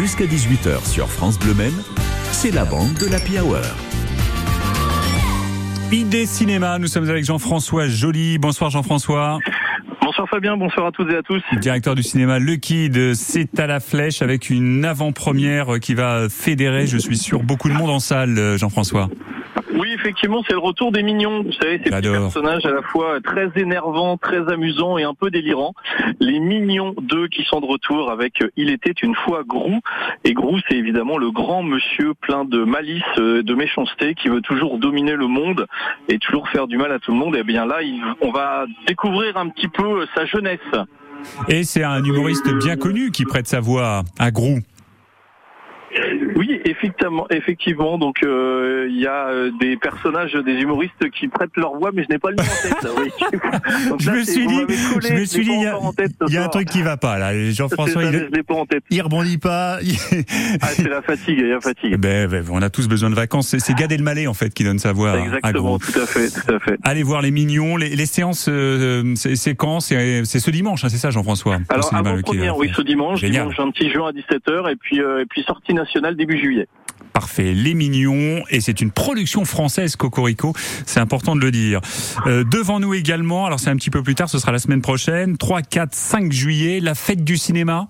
Jusqu'à 18h sur France Bleu Maine, c'est la bande de l'Happy Hour. Idée Cinéma, nous sommes avec Jean-François Joly. Bonsoir Jean-François. Bonsoir Fabien, bonsoir à toutes et à tous. Directeur du cinéma Le Kid, c'est à la flèche avec une avant-première qui va fédérer, je suis sûr, beaucoup de monde en salle, Jean-François. Effectivement, c'est le retour des mignons. Vous savez, ces petits personnages à la fois très énervants, très amusants et un peu délirants. Les mignons 2 qui sont de retour avec Il était une fois Grou. Et Grou, c'est évidemment le grand monsieur plein de malice, euh, de méchanceté, qui veut toujours dominer le monde et toujours faire du mal à tout le monde. Et bien là, on va découvrir un petit peu sa jeunesse. Et c'est un humoriste bien connu qui prête sa voix à Grou. Oui, effectivement, effectivement. Donc euh, il y a euh, des personnages, des humoristes qui prêtent leur voix, mais je n'ai pas le nom en tête. oui. je me suis dit, je me suis dit, il y a, un truc qui va pas là. Jean-François, il, je pas en tête. il rebondit pas. ah, c'est la fatigue, il y a fatigue. Ben, ben, on a tous besoin de vacances. C'est Gad Elmaleh en fait qui donne sa voix. Exactement, tout à fait, tout à fait. Allez voir les mignons, les, les séances, euh, c'est quand? C'est ce dimanche, hein, c'est ça, Jean-François. Alors avant première, oui, ce dimanche, Génial. dimanche 26 juin à 17h, et puis et puis sortie nationale début Parfait, Les Mignons, et c'est une production française Cocorico, c'est important de le dire. Euh, devant nous également, alors c'est un petit peu plus tard, ce sera la semaine prochaine, 3, 4, 5 juillet, la fête du cinéma.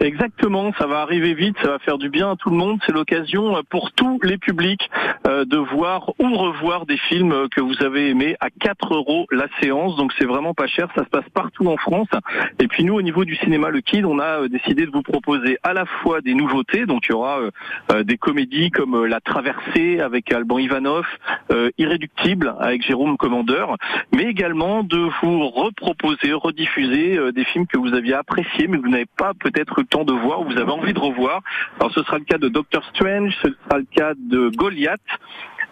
Exactement, ça va arriver vite, ça va faire du bien à tout le monde. C'est l'occasion pour tous les publics euh, de voir ou revoir des films que vous avez aimés à 4 euros la séance. Donc c'est vraiment pas cher, ça se passe partout en France. Et puis nous, au niveau du cinéma Le Kid, on a euh, décidé de vous proposer à la fois des nouveautés. Donc il y aura euh, des comédies comme La Traversée avec Alban Ivanov, Irréductible avec Jérôme Commandeur, mais également de vous reproposer, rediffuser des films que vous aviez appréciés mais que vous n'avez pas peut-être temps de voir, ou vous avez envie de revoir. Alors ce sera le cas de Doctor Strange, ce sera le cas de Goliath,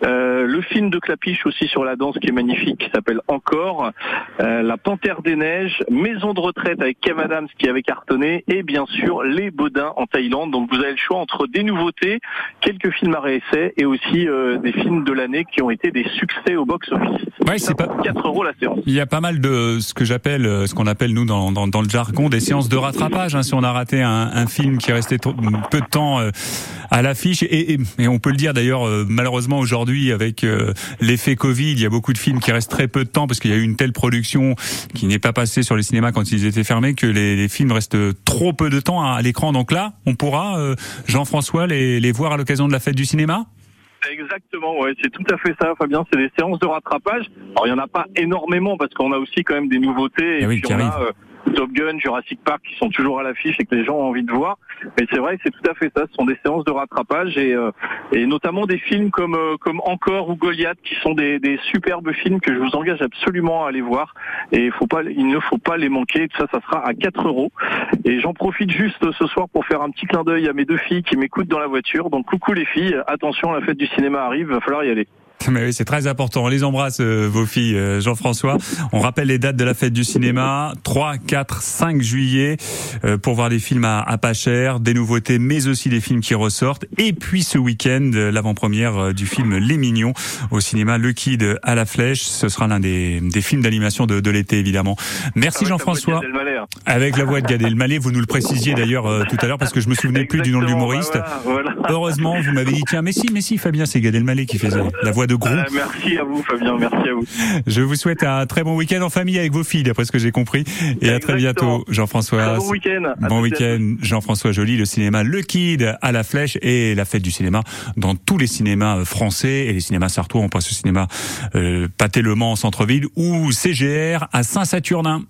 euh, le film de Clapiche aussi sur la danse qui est magnifique, qui s'appelle Encore, euh, La Panthère des Neiges, Maison de retraite avec Kev Adams qui avait cartonné, et bien sûr Les Baudins en Thaïlande. Donc vous avez le choix entre des nouveautés, quelques films à réessai et aussi euh, des films de l'année qui ont été des succès au box-office. Ouais, c'est pas 4 euros la séance. Il y a pas mal de ce que j'appelle, ce qu'on appelle nous dans, dans, dans, le jargon des séances de rattrapage. Hein, si on a raté un, un film qui restait peu de temps à l'affiche, et, et, et, on peut le dire d'ailleurs malheureusement aujourd'hui aujourd'hui avec euh, l'effet Covid, il y a beaucoup de films qui restent très peu de temps parce qu'il y a eu une telle production qui n'est pas passée sur les cinémas quand ils étaient fermés que les, les films restent trop peu de temps à, l'écran. Donc là, on pourra, euh, Jean-François, les, les voir à l'occasion de la fête du cinéma? Exactement, ouais, c'est tout à fait ça, Fabien. C'est des séances de rattrapage. Alors il y en a pas énormément parce qu'on a aussi quand même des nouveautés. Et, eh oui, puis on a, euh, Top Gun, Jurassic Park qui sont toujours à l'affiche et que les gens ont envie de voir. Mais c'est vrai, c'est tout à fait ça. Ce sont des séances de rattrapage et, euh, et notamment des films comme euh, comme Encore ou Goliath qui sont des, des, superbes films que je vous engage absolument à aller voir. Et il faut pas, il ne faut pas les manquer. Tout ça, ça sera à 4 euros. Et j'en profite juste ce soir pour faire un petit clin d'œil à mes deux filles qui m'écoutent dans la voiture. Donc coucou les filles, attention, la fête du cinéma arrive, va falloir y aller. Mais oui, c'est très important. On les embrasse, euh, vos filles, euh, Jean-François. On rappelle les dates de la fête du cinéma. 3, 4, 5 juillet, euh, pour voir des films à, à, pas cher, des nouveautés, mais aussi des films qui ressortent. Et puis ce week-end, l'avant-première du film Les Mignons au cinéma Le Kid à la Flèche. Ce sera l'un des, des films d'animation de, de l'été, évidemment. Merci Jean-François. Hein. Avec la voix de Gad Elmaleh, vous nous le précisiez d'ailleurs tout à l'heure parce que je me souvenais plus du nom de l'humoriste. Heureusement, vous m'avez dit tiens, mais si, mais si, Fabien, c'est Gad Elmaleh qui faisait la voix de gros. Euh, merci à vous, Fabien. Merci à vous. Je vous souhaite un très bon week-end en famille avec vos filles, d'après ce que j'ai compris. Et à très bientôt, Jean-François. Bon week-end. Bon week-end, Jean-François Joly, le cinéma Le Kid à la Flèche et la fête du cinéma dans tous les cinémas français et les cinémas sartois. On passe au cinéma euh, Pâté-Le Mans en centre-ville ou CGR à Saint-Saturnin.